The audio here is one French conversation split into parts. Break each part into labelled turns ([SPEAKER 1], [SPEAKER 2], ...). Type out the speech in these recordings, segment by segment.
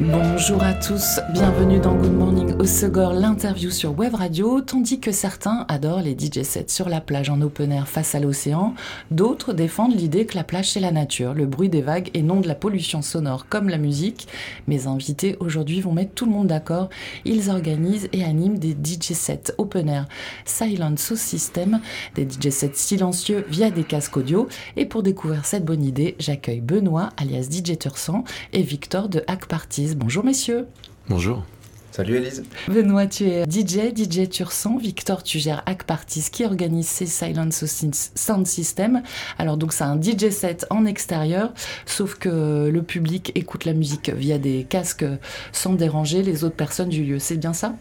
[SPEAKER 1] Bonjour à tous, bienvenue dans Good Morning au Segor, l'interview sur Web Radio. Tandis que certains adorent les DJ sets sur la plage en open air face à l'océan, d'autres défendent l'idée que la plage c'est la nature, le bruit des vagues et non de la pollution sonore comme la musique. Mes invités aujourd'hui vont mettre tout le monde d'accord. Ils organisent et animent des DJ sets open air Silent Sound System, des DJ sets silencieux via des casques audio. Et pour découvrir cette bonne idée, j'accueille Benoît alias DJ Tursan et Victor de Hack Parties. Bonjour messieurs.
[SPEAKER 2] Bonjour.
[SPEAKER 3] Salut Elise.
[SPEAKER 1] Benoît, tu es DJ, DJ Tursan. Victor, tu gères Hack Parties qui organise ces Silent Sound System. Alors donc c'est un DJ set en extérieur, sauf que le public écoute la musique via des casques sans déranger les autres personnes du lieu. C'est bien ça?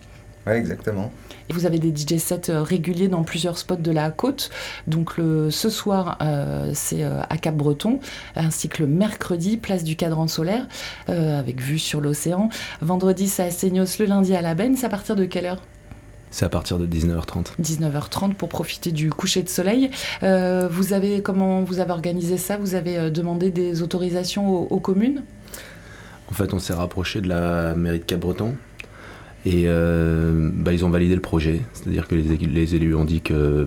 [SPEAKER 3] Oui, exactement.
[SPEAKER 1] Vous avez des DJ sets euh, réguliers dans plusieurs spots de la côte. Donc le, ce soir, euh, c'est euh, à Cap-Breton, ainsi que le mercredi, place du cadran solaire, avec vue sur l'océan. Vendredi, c'est à Seignos, le lundi à la Benne. C'est à partir de quelle heure?
[SPEAKER 2] C'est à partir de 19h30.
[SPEAKER 1] 19h30 pour profiter du coucher de soleil. vous avez comment vous avez organisé ça? Vous avez demandé des autorisations aux, aux communes?
[SPEAKER 2] En fait, on s'est rapproché de la mairie de Cap-Breton et euh, bah, ils ont validé le projet, c'est-à-dire que les, élus ont dit que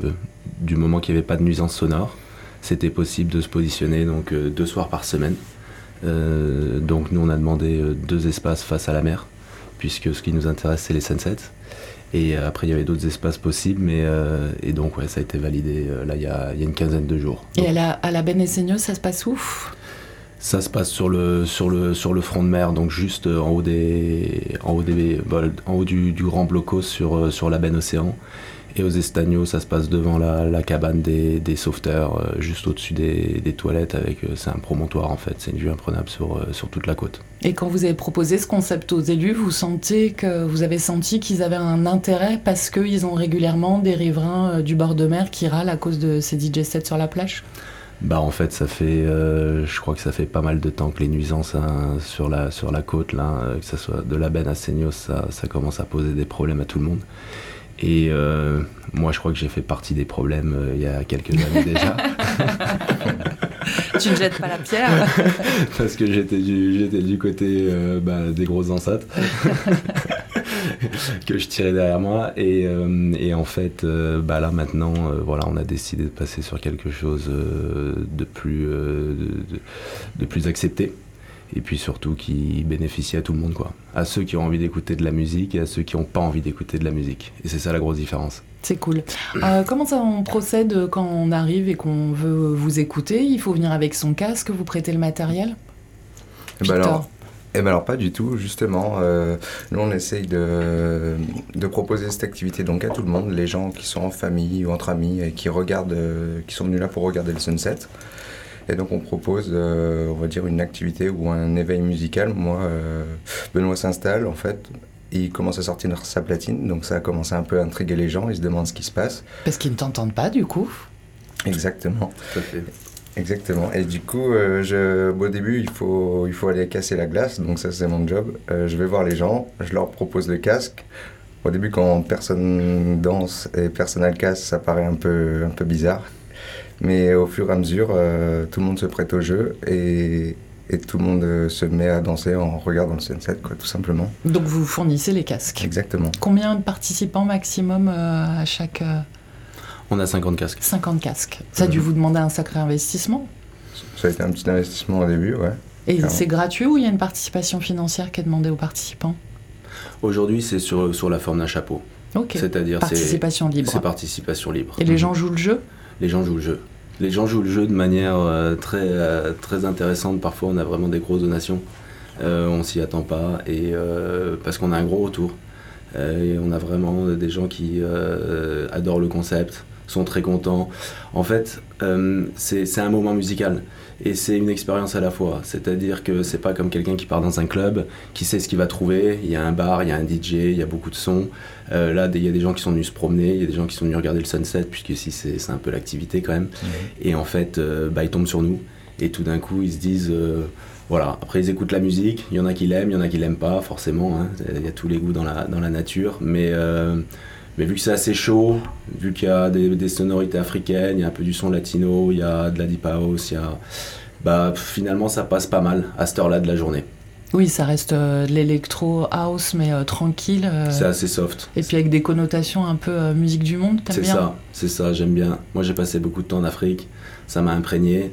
[SPEAKER 2] du moment qu'il n'y avait pas de nuisance sonore, c'était possible de se positionner donc euh, deux soirs par semaine. Euh, donc nous on a demandé deux espaces face à la mer, puisque ce qui nous intéresse c'est les sunsets. Et après il y avait d'autres espaces possibles, mais et donc ouais ça a été validé là il y a, une quinzaine de jours.
[SPEAKER 1] Et à la, à la ça se passe où?
[SPEAKER 2] Ça se passe sur le, sur le, sur le front de mer, donc juste euh, en haut, des, en haut, des, bah, en haut du, du, grand blocos sur, euh, sur la benne océan. Et aux Estagnos, ça se passe devant la, la cabane des, des sauveteurs, euh, juste au-dessus des, des, toilettes. Avec, c'est un promontoire en fait, c'est une vue imprenable sur, sur toute la côte.
[SPEAKER 1] Et quand vous avez proposé ce concept aux élus, vous sentez que vous avez senti qu'ils avaient un intérêt parce qu'ils ont régulièrement des riverains du bord de mer qui râlent à cause de ces DJ sets sur la plage?
[SPEAKER 2] Bah en fait ça fait euh, je crois que ça fait pas mal de temps que les nuisances hein, sur la sur la côte là euh, que ce soit de la benne à Seignos ça, ça, commence à poser des problèmes à tout le monde. Et euh, moi je crois que j'ai fait partie des problèmes il y a quelques années déjà.
[SPEAKER 1] Tu ne jettes pas la pierre.
[SPEAKER 2] Parce que j'étais du j'étais du côté bah, des grosses enceintes que je tirais derrière moi. Et, euh, et en fait, euh, bah là maintenant, euh, voilà, on a décidé de passer sur quelque chose de plus, de, de, plus accepté. Et puis surtout qui bénéficie à tout le monde, quoi. À ceux qui ont envie d'écouter de la musique et à ceux qui n'ont pas envie d'écouter de la musique. Et c'est ça la grosse différence.
[SPEAKER 1] C'est cool. comment ça on procède quand on arrive et qu'on veut vous écouter? Il faut venir avec son casque, vous prêtez le matériel?
[SPEAKER 3] Ben alors, eh ben alors pas du tout, justement. Euh, nous on essaye de, de, proposer cette activité donc à tout le monde, les gens qui sont en famille ou entre amis et qui regardent, euh, qui sont venus là pour regarder le sunset. Et donc on propose, euh, on va dire, une activité ou un éveil musical. Moi, Benoît s'installe en fait. Il commence à sortir sa platine, donc ça a commencé un peu à intriguer les gens. Ils se demandent ce qui se passe.
[SPEAKER 1] Parce qu'ils ne t'entendent pas, du coup.
[SPEAKER 3] Exactement. Exactement. Et du coup, euh, je, au début, il faut, il faut aller casser la glace. Donc ça, c'est mon job. Euh, je vais voir les gens, je leur propose le casque. Au début, quand personne danse et personne n'a le casque, ça paraît un peu, un peu bizarre. Mais au fur et à mesure, euh, tout le monde se prête au jeu et, et, tout le monde se met à danser en regardant le sunset, quoi, tout simplement.
[SPEAKER 1] Donc vous fournissez les casques
[SPEAKER 3] Exactement.
[SPEAKER 1] Combien de participants maximum à chaque...
[SPEAKER 2] On a 50 casques.
[SPEAKER 1] 50 casques. Ça a dû mhm. vous demander un sacré investissement
[SPEAKER 3] Ça a été un petit investissement au début, ouais.
[SPEAKER 1] Et c'est gratuit ou il y a une participation financière qui est demandée aux participants?
[SPEAKER 2] Aujourd'hui, c'est sur, sur la forme d'un chapeau.
[SPEAKER 1] Ok. C'est-à-dire participation libre.
[SPEAKER 2] C'est participation libre.
[SPEAKER 1] Et les gens jouent le jeu?
[SPEAKER 2] Les gens jouent le jeu. Les gens jouent le jeu de manière euh, très, euh, très intéressante. Parfois, on a vraiment des grosses donations. Euh, on s'y attend pas et parce qu'on a un gros retour. et on a vraiment des gens qui adorent le concept, sont très contents. En fait, euh, c'est un moment musical et c'est une expérience à la fois. C'est-à-dire que c'est pas comme quelqu'un qui part dans un club, qui sait ce qu'il va trouver. Il y a un bar, il y a un DJ, il y a beaucoup de sons. Euh, là, il y a des gens qui sont venus se promener, il y a des gens qui sont venus regarder le sunset, puisque ici c'est un peu l'activité quand même. Et en fait, euh, bah, ils tombent sur nous Et tout d'un coup, ils se disent, voilà, après ils écoutent la musique, il y en a qui l'aiment, il y en a qui l'aiment pas, forcément, hein. il y a tous les goûts dans la, dans la nature, mais, mais vu que c'est assez chaud, vu qu'il y a des, sonorités africaines, il y a un peu du son latino, il y a de la deep house. Bah, finalement ça passe pas mal à cette heure-là de la journée.
[SPEAKER 1] Oui, ça reste euh, de l'électro house, mais euh, tranquille. Euh.
[SPEAKER 2] c'est assez soft.
[SPEAKER 1] Et puis avec des connotations un peu musique du monde,
[SPEAKER 2] t'aimes bien C'est ça, c'est ça, j'aime bien. Moi, j'ai passé beaucoup de temps en Afrique, ça m'a imprégné.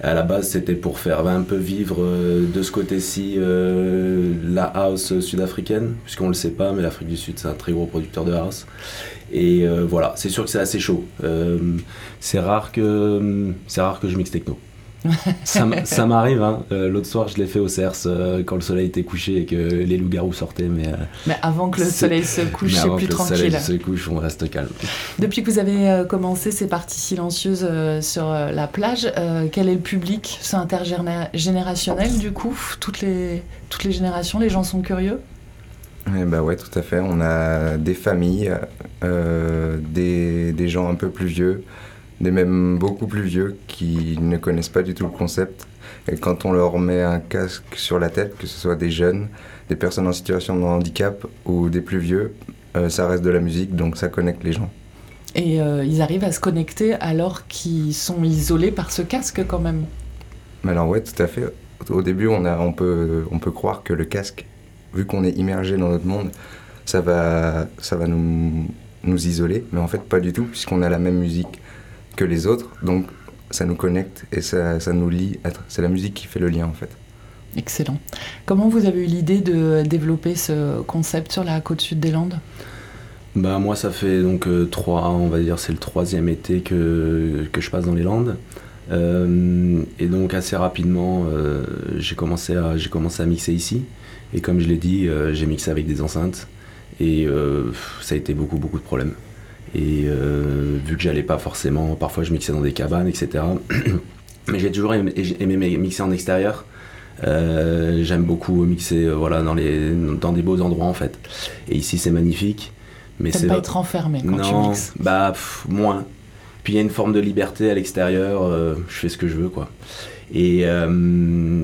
[SPEAKER 2] À la base, c'était pour faire un peu vivre de ce côté-ci la house sud-africaine, puisqu'on le sait pas, mais l'Afrique du Sud, c'est un très gros producteur de house. Et voilà, c'est sûr que c'est assez chaud. c'est rare que c'est rare que je mixe techno ça m'arrive. Hein. Euh, l'autre soir, je l'ai fait au CERS euh, quand le soleil était couché et que les loups-garous sortaient. Mais, euh,
[SPEAKER 1] mais avant que le soleil se couche, c'est plus tranquille. Avant que le
[SPEAKER 2] soleil se couche, on reste calme.
[SPEAKER 1] Depuis que vous avez commencé ces parties silencieuses sur la plage, quel est le public? C'est intergénérationnel du coup? Toutes les, toutes les générations, les gens sont curieux?
[SPEAKER 3] Eh bah ouais, tout à fait. On a des familles, des, des gens un peu plus vieux, des même beaucoup plus vieux qui ne connaissent pas du tout le concept. Et quand on leur met un casque sur la tête, que ce soit des jeunes, des personnes en situation de handicap ou des plus vieux, euh, ça reste de la musique, donc ça connecte les gens.
[SPEAKER 1] Et euh, ils arrivent à se connecter alors qu'ils sont isolés par ce casque quand même
[SPEAKER 3] Alors ouais, tout à fait. Au début, on, a, on, peut, on peut croire que le casque, vu qu'on est immergé dans notre monde, ça va, ça va nous, nous isoler, mais en fait pas du tout, puisqu'on a la même musique que les autres. Donc ça nous connecte et ça, ça nous lie. C'est la musique qui fait le lien en fait.
[SPEAKER 1] Excellent. Comment vous avez eu l'idée de développer ce concept sur la côte sud des Landes?
[SPEAKER 2] Bah moi ça fait donc euh, trois, on va dire c'est le troisième été que, que je passe dans les Landes. Euh, et donc assez rapidement euh, j'ai commencé, à, commencé à mixer ici. Et comme je l'ai dit, j'ai mixé avec des enceintes. Et ça a été beaucoup beaucoup de problèmes. Et euh, vu que j'allais pas forcément, parfois je mixais dans des cabanes, etc. Mais j'ai toujours aimé, mixer en extérieur. Euh, j'aime beaucoup mixer euh, voilà, dans, les, dans des beaux endroits en fait. Et ici c'est magnifique.
[SPEAKER 1] Mais c'est pas être enfermé quand tu mixes?
[SPEAKER 2] Bah, moins. Puis il y a une forme de liberté à l'extérieur, je fais ce que je veux quoi. Et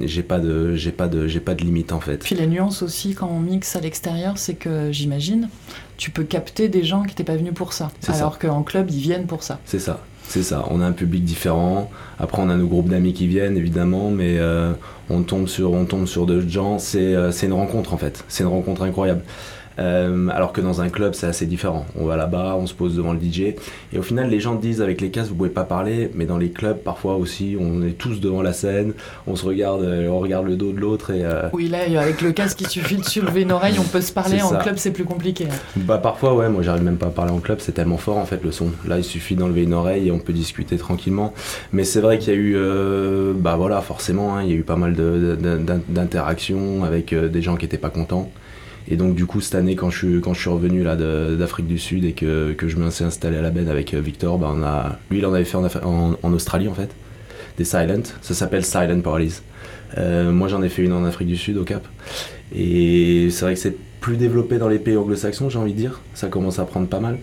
[SPEAKER 2] j'ai pas de j'ai pas de j'ai pas de limite en fait.
[SPEAKER 1] Puis la nuance aussi quand on mixe à l'extérieur, c'est que j'imagine tu peux capter des gens qui n'étaient pas venus pour ça. Alors qu'en club, ils viennent pour ça.
[SPEAKER 2] C'est ça. C'est ça, on a un public différent. Après, on a nos groupes d'amis qui viennent, évidemment, mais euh, on tombe sur, on tombe sur d'autres gens. C'est, euh, c'est une rencontre, en fait. C'est une rencontre incroyable. Euh, alors que dans un club, c'est assez différent. On va là-bas, on se pose devant le DJ. Et au final, les gens disent avec les casques, vous pouvez pas parler. Mais dans les clubs, parfois aussi, on est tous devant la scène. On se regarde, euh, on regarde le dos de l'autre. Et, euh,
[SPEAKER 1] Oui, là, avec le casque, il suffit de soulever une oreille, on peut se parler. En club, c'est plus compliqué. Hein.
[SPEAKER 2] Bah, parfois, ouais, moi, j'arrive même pas à parler en club. C'est tellement fort, en fait, le son. Là, il suffit d'enlever une oreille et on peut discuter tranquillement. Mais c'est vrai qu'il y a eu, bah voilà, forcément, hein, il y a eu pas mal d'interactions avec des gens qui étaient pas contents. Et donc du coup cette année quand je suis, quand je suis revenu là d'Afrique du Sud et que, que je me suis installé à la benne avec euh, Victor, ben on a, lui il en avait fait en, Australie en fait, des Silent, ça s'appelle Silent Paralyse. Euh, moi j'en ai fait une en Afrique du Sud au Cap. Et c'est vrai que c'est plus développé dans les pays anglo-saxons j'ai envie de dire, ça commence à prendre pas mal.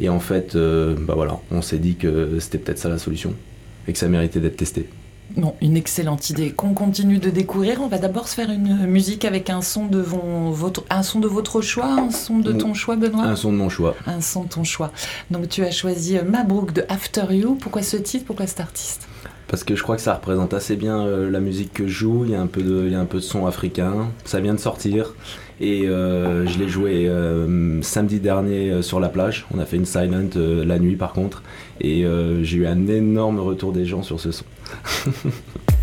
[SPEAKER 2] Et en fait, euh, bah voilà, on s'est dit que c'était peut-être ça la solution et que ça méritait d'être testé.
[SPEAKER 1] Non, une excellente idée qu'on continue de découvrir. On va d'abord se faire une musique avec un son de votre, un son de votre choix, un son de ton choix, Benoît?
[SPEAKER 2] Un son de mon choix.
[SPEAKER 1] Un son de ton choix. Donc tu as choisi euh, Mabrouk de After You. Pourquoi ce titre? Pourquoi cet artiste?
[SPEAKER 2] Parce que je crois que ça représente assez bien euh, la musique que je joue. Il y, a un peu de, il y a un peu de son africain. Ça vient de sortir. Et euh, je l'ai joué samedi dernier sur la plage. On a fait une silent la nuit par contre. Et j'ai eu un énorme retour des gens sur ce son.
[SPEAKER 1] 哼哼哼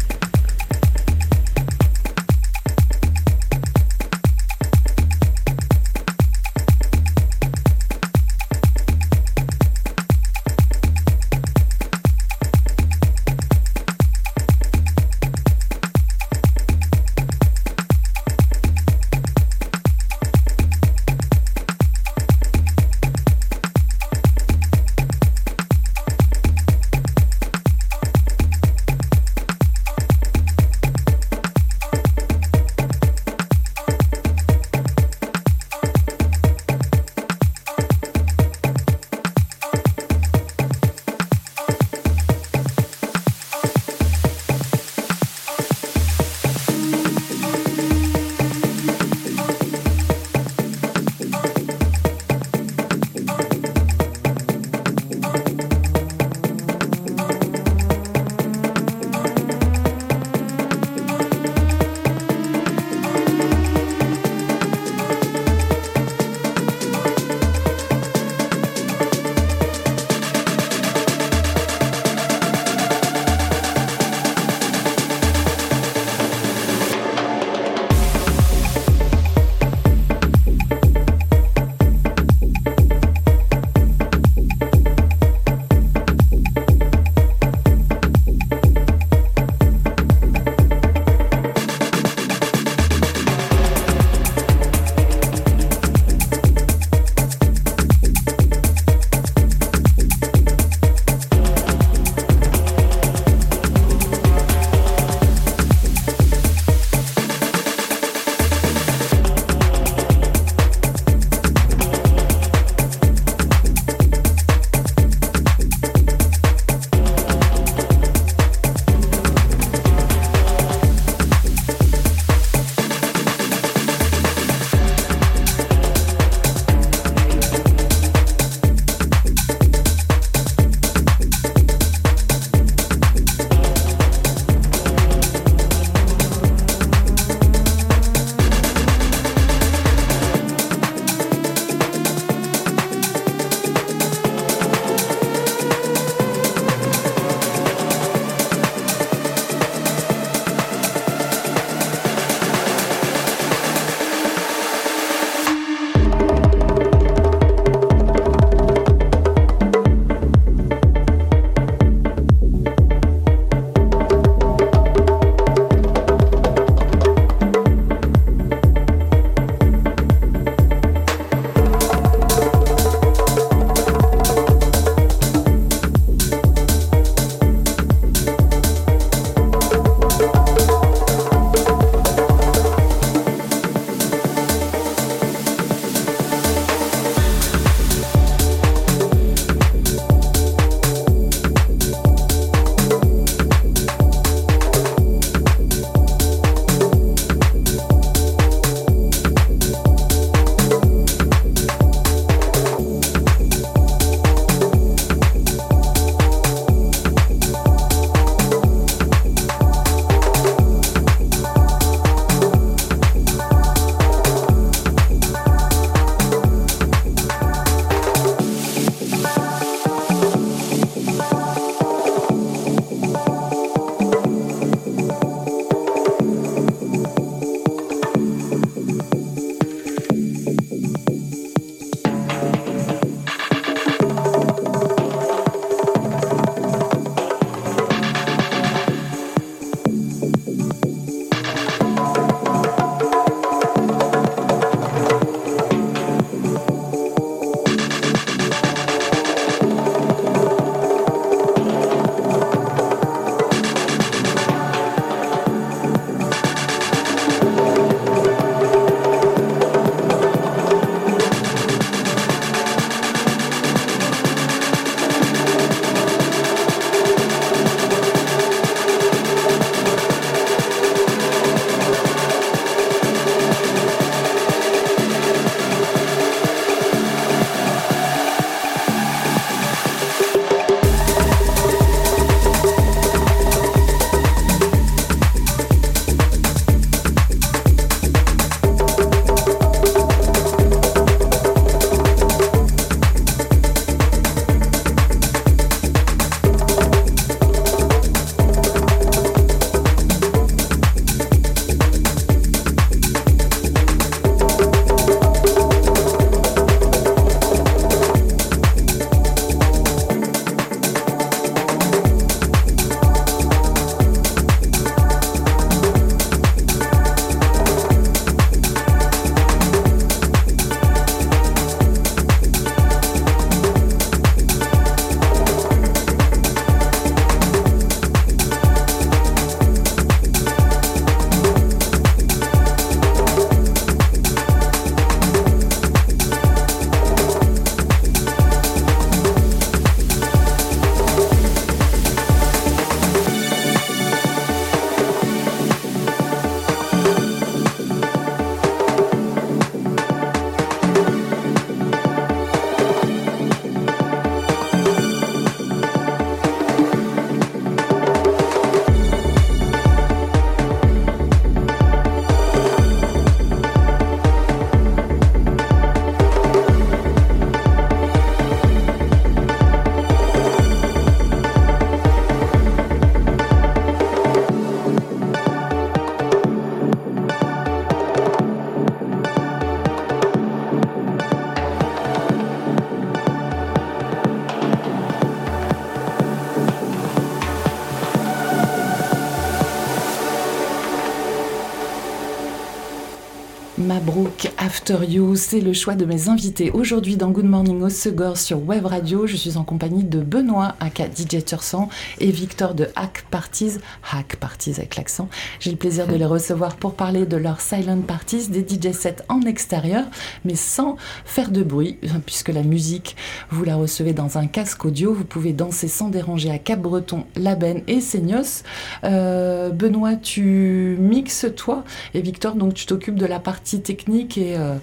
[SPEAKER 1] After You, c'est le choix de mes invités. Aujourd'hui dans Good Morning au Segor sur Web Radio, je suis en compagnie de Benoît, aka DJ Tursan, et Victor de Hack Parties, Hack Parties avec l'accent. J'ai le plaisir de les recevoir pour parler de leurs silent parties, des DJ sets en extérieur, mais sans faire de bruit, puisque la musique, vous la recevez dans un casque audio, vous pouvez danser sans déranger à Cap-Breton, Labenne et Seignos. Euh, Benoît, tu mixes toi, et Victor, donc tu t'occupes de la partie technique euh,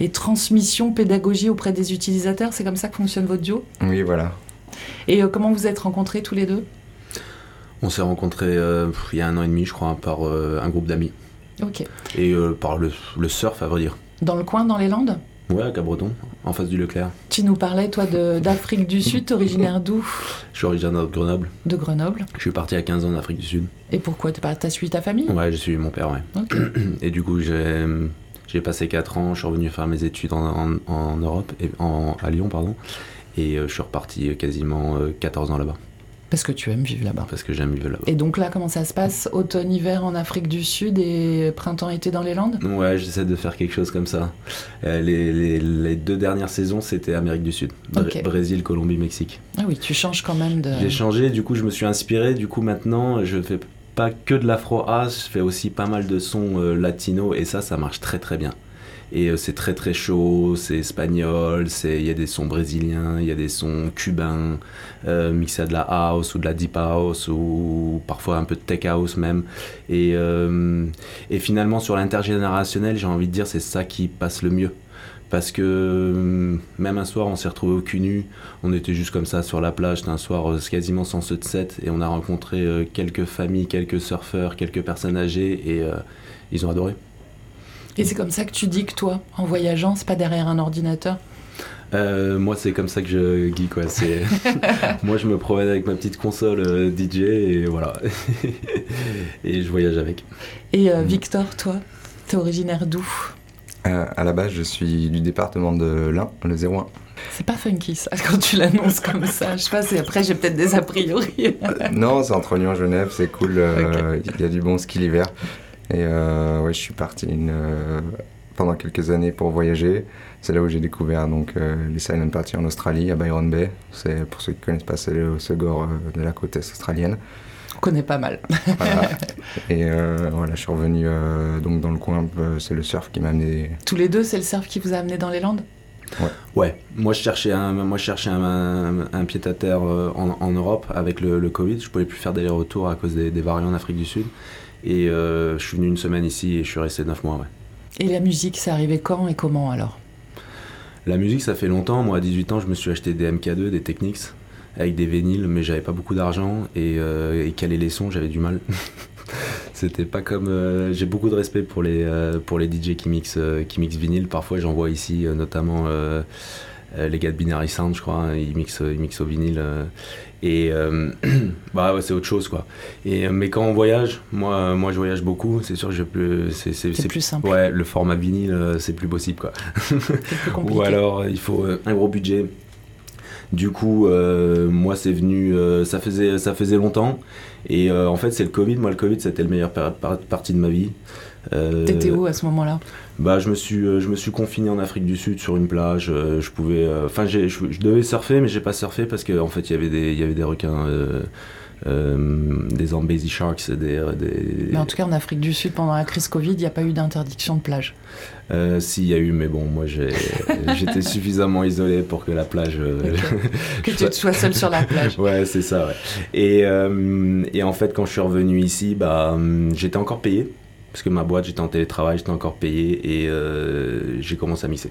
[SPEAKER 1] et, transmission, pédagogie auprès des utilisateurs. C'est comme ça que fonctionne votre duo?
[SPEAKER 3] Oui, voilà.
[SPEAKER 1] Et euh, comment vous êtes rencontrés tous les deux?
[SPEAKER 2] On s'est rencontrés euh, il y a un an et demi, je crois, par un groupe d'amis.
[SPEAKER 1] Ok.
[SPEAKER 2] Et par le, surf, à vrai dire.
[SPEAKER 1] Dans le coin, dans les Landes?
[SPEAKER 2] Ouais, à Cabreton, en face du Leclerc.
[SPEAKER 1] Tu nous parlais, toi, d'Afrique du Sud, originaire d'où?
[SPEAKER 2] Je suis originaire de Grenoble.
[SPEAKER 1] De Grenoble.
[SPEAKER 2] Je suis parti à 15 ans en Afrique du Sud.
[SPEAKER 1] Et pourquoi? T'as suivi ta famille?
[SPEAKER 2] Ouais, j'ai suivi mon père, ouais. Et du coup, j'ai j'ai passé 4 ans, je suis revenu faire mes études en, Europe, et en, à Lyon, pardon, et euh, je suis reparti quasiment 14 euh, ans là-bas.
[SPEAKER 1] Parce que tu aimes vivre là-bas.
[SPEAKER 2] Parce que j'aime vivre là-bas.
[SPEAKER 1] Et donc là, comment ça se passe? Automne-hiver en Afrique du Sud et printemps-été dans les Landes?
[SPEAKER 2] Ouais, j'essaie de faire quelque chose comme ça. Euh, les, deux dernières saisons, c'était Amérique du Sud. Brésil, Colombie, Mexique.
[SPEAKER 1] Ah oui, tu changes quand même de...
[SPEAKER 2] J'ai changé, du coup je me suis inspiré. Du coup maintenant, je fais pas que de l'afro house, je fais aussi pas mal de sons euh, latino et ça, ça marche très très bien. Et euh, c'est très très chaud, c'est espagnol, il y a des sons brésiliens, il y a des sons cubains, euh, mixés à de la house ou de la deep house ou parfois un peu de tech house même. Et, et finalement sur l'intergénérationnel, j'ai envie de dire c'est ça qui passe le mieux parce que hum, même un soir on s'est retrouvé au cul nu, on était juste comme ça sur la plage, c'était un soir euh, quasiment sans de set et on a rencontré euh, quelques familles, quelques surfeurs, quelques personnes âgées et euh, ils ont adoré.
[SPEAKER 1] Et c'est comme ça que tu dis que toi, en voyageant, c'est pas derrière un ordinateur?
[SPEAKER 2] Moi, c'est comme ça que je geek, quoi. moi, je me promène avec ma petite console DJ et voilà. et je voyage avec.
[SPEAKER 1] Et Victor, toi, t'es originaire d'où?
[SPEAKER 3] Euh, à la base, je suis du département de l'Ain, le 01.
[SPEAKER 1] C'est pas funky ça, quand tu l'annonces comme ça. Je sais pas, après j'ai peut-être des a priori.
[SPEAKER 3] Euh, non, c'est entre Lyon et Genève, c'est cool. Euh, il y a du bon ski l'hiver. Et ouais, je suis parti pendant quelques années pour voyager. C'est là où j'ai découvert donc, les silent parties en Australie, à Byron Bay. C'est, pour ceux qui ne connaissent pas, c'est le Segor de la côte est australienne
[SPEAKER 1] connais pas mal.
[SPEAKER 3] Et euh, voilà, je suis revenu euh, donc dans le coin, euh, c'est le surf qui m'a amené.
[SPEAKER 1] Tous les deux, c'est le surf qui vous a amené dans les Landes?
[SPEAKER 2] Ouais. ouais. Moi, je cherchais un, moi, je cherchais un, pied à terre en, Europe avec le, Covid. Je pouvais plus faire des retours à cause des, variants en Afrique du Sud. Et je suis venu une semaine ici et je suis resté neuf mois. Ouais.
[SPEAKER 1] Et la musique, c'est arrivé quand et comment alors?
[SPEAKER 2] La musique, ça fait longtemps. Moi, à 18 ans, je me suis acheté des MK2, des Technics avec des vinyles, mais j'avais pas beaucoup d'argent et, euh, et, caler les sons, j'avais du mal. C'était pas comme. Euh, j'ai beaucoup de respect pour les, euh, pour les DJ qui mixent, qui mixent vinyle. Parfois, j'en vois ici, notamment les gars de Binary Sound, je crois, hein, ils, mixent, ils mixent au vinyle. et bah ouais, c'est autre chose quoi. Et, mais quand on voyage, moi, moi je voyage beaucoup, c'est sûr que je peux.
[SPEAKER 1] C'est plus simple.
[SPEAKER 2] Ouais, le format vinyle, c'est plus possible quoi.
[SPEAKER 1] Plus
[SPEAKER 2] Ou alors, il faut un gros budget du coup, euh, moi, c'est venu, euh, ça, faisait, ça faisait longtemps. Et euh, en fait, c'est le Covid. Moi, le Covid, c'était la meilleure partie de ma vie.
[SPEAKER 1] T'étais où à ce moment-là?
[SPEAKER 2] bah, je me suis, je me suis confiné en Afrique du Sud sur une plage. je pouvais, enfin, je, je, devais surfer, mais j'ai pas surfé parce qu'en en fait, il y avait des, il y avait des requins euh, des Zambezi Sharks. Des, des,
[SPEAKER 1] Mais en tout cas, en Afrique du Sud, pendant la crise Covid, il n'y a pas eu d'interdiction de plage.
[SPEAKER 2] Euh, si, il y a eu, mais bon, moi j'étais suffisamment isolé pour que la plage. Euh,
[SPEAKER 1] que tu sois seul sur la plage.
[SPEAKER 2] ouais, c'est ça, ouais. Et, euh, et, en fait, quand je suis revenu ici, bah, j'étais encore payé. Parce que ma boîte, j'étais en télétravail, j'étais encore payé et j'ai commencé à mixer.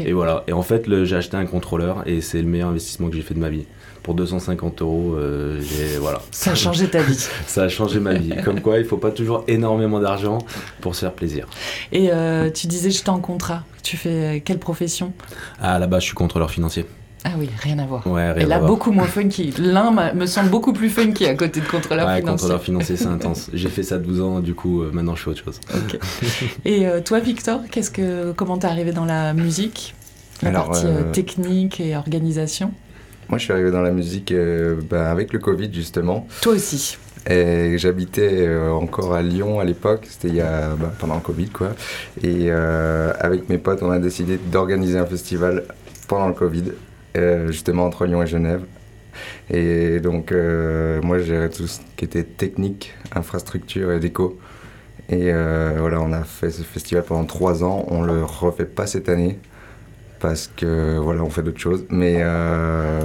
[SPEAKER 2] Et voilà. Et en fait, j'ai acheté un contrôleur et c'est le meilleur investissement que j'ai fait de ma vie pour 250 euros, euh, voilà.
[SPEAKER 1] Ça a changé ta vie.
[SPEAKER 2] ça a changé ma vie. Comme quoi, il faut pas toujours énormément d'argent pour se faire plaisir.
[SPEAKER 1] Et euh, tu disais, j'étais en contrat. Tu fais quelle profession?
[SPEAKER 2] Ah, là-bas, je suis contrôleur financier.
[SPEAKER 1] Ah oui, rien à voir.
[SPEAKER 2] Ouais,
[SPEAKER 1] rien Et là, beaucoup moins funky. L'un me semble beaucoup plus funky à côté de contrôleur ouais, financier.
[SPEAKER 2] contrôleur financier, c'est intense. J'ai fait ça 12 ans, du coup, euh, maintenant je fais autre chose.
[SPEAKER 1] Et toi, Victor, qu'est-ce que, comment t'es arrivé dans la musique? La partie technique et organisation?
[SPEAKER 3] Moi, je suis arrivé dans la musique euh, bah, avec le Covid, justement.
[SPEAKER 1] Toi aussi
[SPEAKER 3] Et j'habitais euh, encore à Lyon à l'époque, c'était il y a, bah, pendant le Covid quoi. Et euh, avec mes potes, on a décidé d'organiser un festival pendant le Covid, justement entre Lyon et Genève. Et donc moi, je gérais tout ce qui était technique, infrastructure et déco. Et voilà, on a fait ce festival pendant trois ans. On le refait pas cette année parce que voilà, on fait d'autres choses. Mais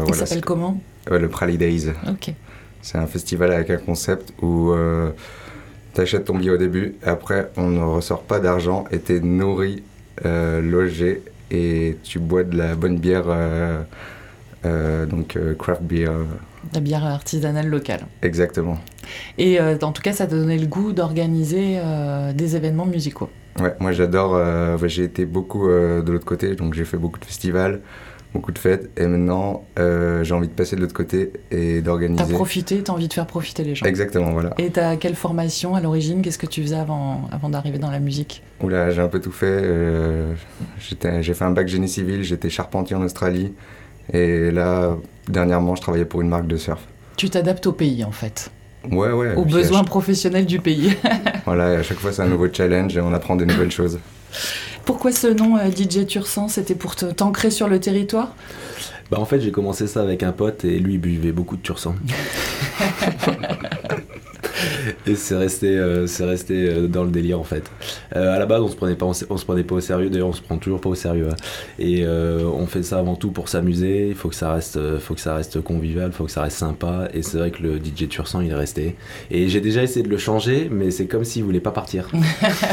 [SPEAKER 1] il s'appelle comment?
[SPEAKER 3] Le Prally Days.
[SPEAKER 1] Ok.
[SPEAKER 3] C'est un festival avec un concept où euh, tu achètes ton billet au début, après on ne ressort pas d'argent et tu es nourri, euh, logé et tu bois de la bonne bière, euh, donc craft beer.
[SPEAKER 1] La bière artisanale locale.
[SPEAKER 3] Exactement.
[SPEAKER 1] Et en tout cas, ça t'a donné le goût d'organiser des événements musicaux.
[SPEAKER 3] Ouais, moi j'adore. j'ai été beaucoup de l'autre côté, donc j'ai fait beaucoup de festivals beaucoup de fêtes. Et maintenant, euh, j'ai envie de passer de l'autre côté et d'organiser.
[SPEAKER 1] T'as profité, t'as envie de faire profiter les gens.
[SPEAKER 3] Exactement, voilà.
[SPEAKER 1] Et t'as quelle formation à l'origine? Qu'est-ce que tu faisais avant, avant d'arriver dans la musique?
[SPEAKER 3] Oula, j'ai un peu tout fait. Euh, j'ai fait un bac génie civil, j'étais charpentier en Australie. Et là, dernièrement, je travaillais pour une marque de surf.
[SPEAKER 1] Tu t'adaptes au pays, en fait
[SPEAKER 3] Ouais, ouais.
[SPEAKER 1] Aux besoins professionnels du pays.
[SPEAKER 3] voilà, à chaque fois, c'est un nouveau challenge et on apprend des nouvelles choses.
[SPEAKER 1] Pourquoi ce nom euh, DJ Tursan? C'était pour t'ancrer sur le territoire?
[SPEAKER 2] Bah en fait j'ai commencé ça avec un pote et lui il buvait beaucoup de Tursan. et c'est resté, euh, c'est resté euh, dans le délire en fait. Euh, à la base, on se prenait pas, on, se prenait pas au sérieux. D'ailleurs, on se prend toujours pas au sérieux. Hein. Et on fait ça avant tout pour s'amuser. Il faut que ça reste, faut que ça reste convivial, il faut que ça reste sympa. Et c'est vrai que le DJ Tursan, il est resté. Et j'ai déjà essayé de le changer, mais c'est comme s'il voulait pas partir.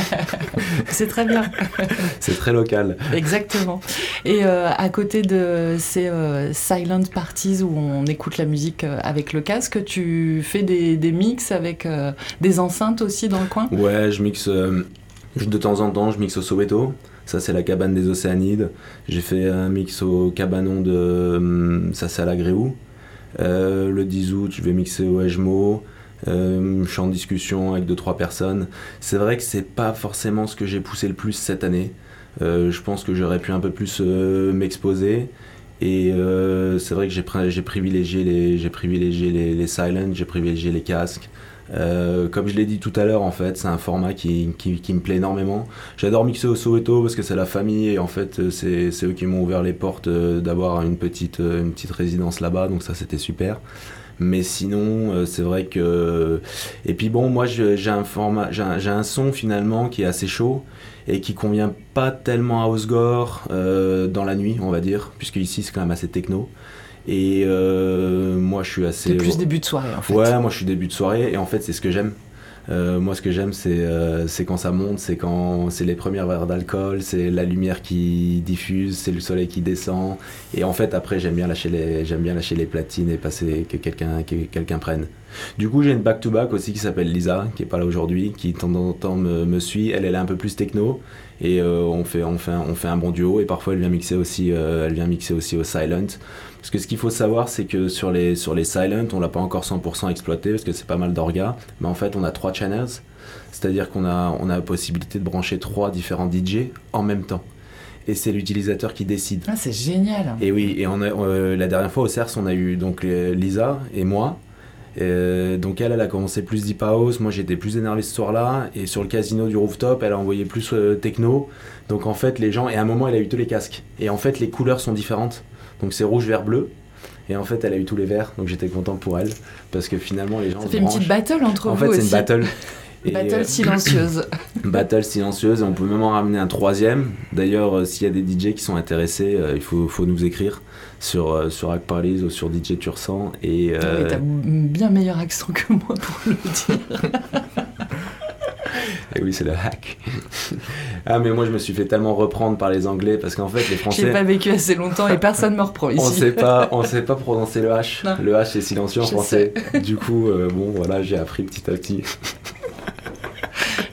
[SPEAKER 1] c'est très bien.
[SPEAKER 2] c'est très local.
[SPEAKER 1] Exactement. Et à côté de ces silent parties où on écoute la musique avec le casque, tu fais des, des mix avec euh, des enceintes aussi dans le coin
[SPEAKER 2] Ouais, je mixe euh, de temps en temps, je mixe au Soweto. Ça, c'est la cabane des Océanides. J'ai fait un mix au cabanon de. Euh, ça, c'est à la Gréou. le 10 août, je vais mixer au Ejmo. je suis en discussion avec 2-3 personnes. C'est vrai que c'est pas forcément ce que j'ai poussé le plus cette année. je pense que j'aurais pu un peu plus m'exposer. Et c'est vrai que j'ai privilégié les, j'ai privilégié les, les j'ai privilégié les casques. Euh, comme je l'ai dit tout à l'heure, en fait, c'est un format qui, me plaît énormément. J'adore mixer au Soweto parce que c'est la famille et en fait, euh, c'est eux qui m'ont ouvert les portes euh, d'avoir une petite, une petite résidence là-bas, donc ça c'était super. Mais sinon, c'est vrai que. Et puis bon, moi j'ai un format, j'ai un, son finalement qui est assez chaud et qui convient pas tellement à Osgore dans la nuit, on va dire, puisque ici c'est quand même assez techno. Et euh, moi, je suis assez.
[SPEAKER 1] Plus début de soirée, en fait.
[SPEAKER 2] Ouais, moi, je suis début de soirée. Et en fait, c'est ce que j'aime. Euh, moi, ce que j'aime, c'est euh, c'est quand ça monte, c'est quand c'est les premières verres d'alcool, c'est la lumière qui diffuse, c'est le soleil qui descend. Et en fait, après, j'aime bien lâcher les j'aime bien lâcher les platines et passer que quelqu'un que quelqu'un prenne. Du coup, j'ai une back-to-back aussi qui s'appelle Lisa, qui est pas là aujourd'hui, qui de temps en temps me, me, suit. Elle, elle est un peu plus techno et on fait on fait un, on fait un bon duo. Et parfois, elle vient mixer aussi elle vient mixer aussi au silent. Parce que ce qu'il faut savoir, c'est que sur les, sur les Silent, on l'a pas encore 100% exploité parce que c'est pas mal d'orgas. Mais en fait, on a trois channels. C'est-à-dire qu'on a, on a la possibilité de brancher trois différents DJ en même temps. Et c'est l'utilisateur qui décide.
[SPEAKER 1] Ah, c'est génial.
[SPEAKER 2] Et oui, et on a, euh, la dernière fois au CERS, on a eu donc Lisa et moi. Euh, donc elle, elle a commencé plus deep house, moi j'étais plus énervé ce soir-là, et sur le casino du rooftop, elle a envoyé plus euh, techno. Donc en fait, les gens, et à un moment, elle a eu tous les casques. Et en fait, les couleurs sont différentes. Donc c'est rouge, vert, bleu. Et en fait, elle a eu tous les verts, donc j'étais content pour elle. Parce que finalement, les gens.
[SPEAKER 1] Ça fait une petite battle entre
[SPEAKER 2] vous.
[SPEAKER 1] En
[SPEAKER 2] fait, c'est une battle.
[SPEAKER 1] battle euh, silencieuse.
[SPEAKER 2] battle silencieuse, et on peut même en ramener un troisième. D'ailleurs, euh, s'il y a des DJ qui sont intéressés, euh, il faut, faut, nous écrire sur, sur Hack ou sur DJ Tursan. Et,
[SPEAKER 1] ah t'as bien meilleur accent que moi pour le dire.
[SPEAKER 2] Et oui, c'est le hack. ah, mais moi, je me suis fait tellement reprendre par les Anglais parce qu'en fait, les Français.
[SPEAKER 1] J'ai pas vécu assez longtemps et personne me reprend ici.
[SPEAKER 2] on sait pas, on sait pas prononcer le H. Le H est silencieux en français. Du coup, euh, bon, voilà, j'ai appris petit à petit.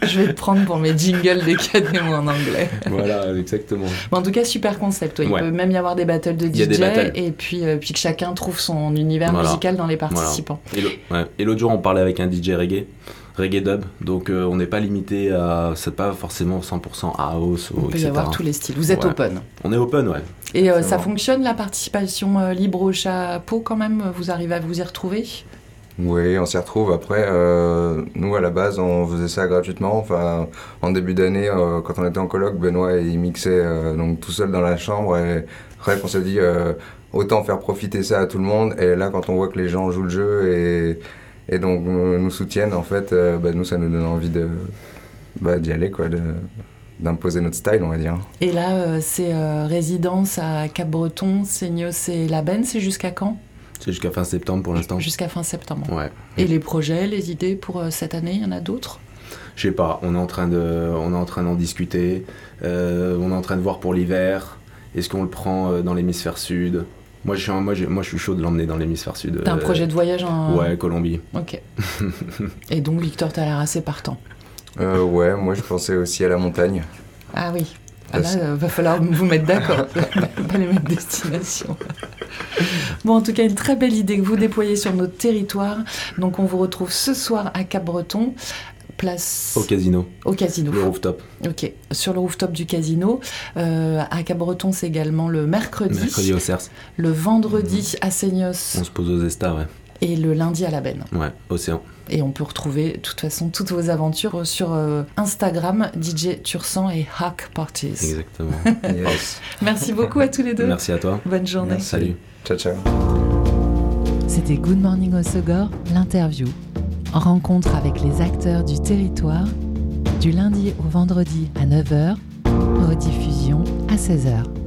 [SPEAKER 1] je vais te prendre pour mes jingles des mots en anglais.
[SPEAKER 2] Voilà, exactement.
[SPEAKER 1] en tout cas, super concept. Il peut même y avoir des battles de DJ et puis, euh, puis que chacun trouve son univers musical dans les participants.
[SPEAKER 2] Et l'autre jour, on parlait avec un DJ reggae reggae dub. Donc euh, on n'est pas limité à. C'est pas forcément 100% house ou
[SPEAKER 1] On peut y avoir tous les styles. Vous êtes open.
[SPEAKER 2] On est open, ouais.
[SPEAKER 1] Et euh, ça fonctionne la participation euh, libre au chapeau quand même? Vous arrivez à vous y retrouver?
[SPEAKER 3] Oui, on s'y retrouve. Après, euh, nous, à la base, on faisait ça gratuitement. Enfin, en début d'année, euh, quand on était en colloque, Benoît, il mixait euh, donc tout seul dans la chambre. Et bref, on s'est dit, autant faire profiter ça à tout le monde. Et là, quand on voit que les gens jouent le jeu et, donc nous soutiennent, en fait, bah, nous, ça nous donne envie de bah, d'y aller, quoi, d'imposer notre style, on va dire.
[SPEAKER 1] Et là, c'est résidence à Cap-Breton, Seignos et Laben, c'est jusqu'à quand?
[SPEAKER 2] C'est jusqu'à fin septembre pour l'instant.
[SPEAKER 1] Jusqu'à fin septembre.
[SPEAKER 2] Ouais.
[SPEAKER 1] Et les projets, les idées pour euh, cette année, il y en a d'autres?
[SPEAKER 2] Je sais pas. On est en train de, on est en train d'en discuter. Euh, on est en train de voir pour l'hiver. Est-ce qu'on le prend euh, dans l'hémisphère sud? Moi je, suis, moi, moi, je suis chaud de l'emmener dans l'hémisphère sud.
[SPEAKER 1] T'as un projet de voyage en.
[SPEAKER 2] Ouais, Colombie.
[SPEAKER 1] Ok. Et donc, Victor, t'as l'air assez partant.
[SPEAKER 3] ouais, moi je pensais aussi à la montagne.
[SPEAKER 1] Ah oui. Ah là, euh, va falloir vous mettre d'accord, pas les mêmes destinations. Bon, en tout cas, une très belle idée que vous déployez sur notre territoire. Donc, on vous retrouve ce soir à Cap-Breton. Place...
[SPEAKER 2] Au casino.
[SPEAKER 1] Au casino.
[SPEAKER 2] Le rooftop.
[SPEAKER 1] Ok, sur le rooftop du casino. Euh, à Cap-Breton, c'est également le mercredi.
[SPEAKER 2] Mercredi au CERS.
[SPEAKER 1] Le vendredi à Seignos.
[SPEAKER 2] On se pose aux Estas, ouais.
[SPEAKER 1] Et le lundi à la Benne.
[SPEAKER 2] Ouais, Océan.
[SPEAKER 1] Et on peut retrouver, de toute façon, toutes vos aventures sur euh, Instagram, DJ Tursan et Hack Parties.
[SPEAKER 2] Exactement.
[SPEAKER 1] Merci beaucoup à tous les deux.
[SPEAKER 2] Merci à toi.
[SPEAKER 1] Bonne journée.
[SPEAKER 2] Salut.
[SPEAKER 3] Ciao, ciao.
[SPEAKER 1] C'était Good Morning Osogor, l'interview. Rencontre avec les acteurs du territoire, du lundi au vendredi à 9h, rediffusion à 16h.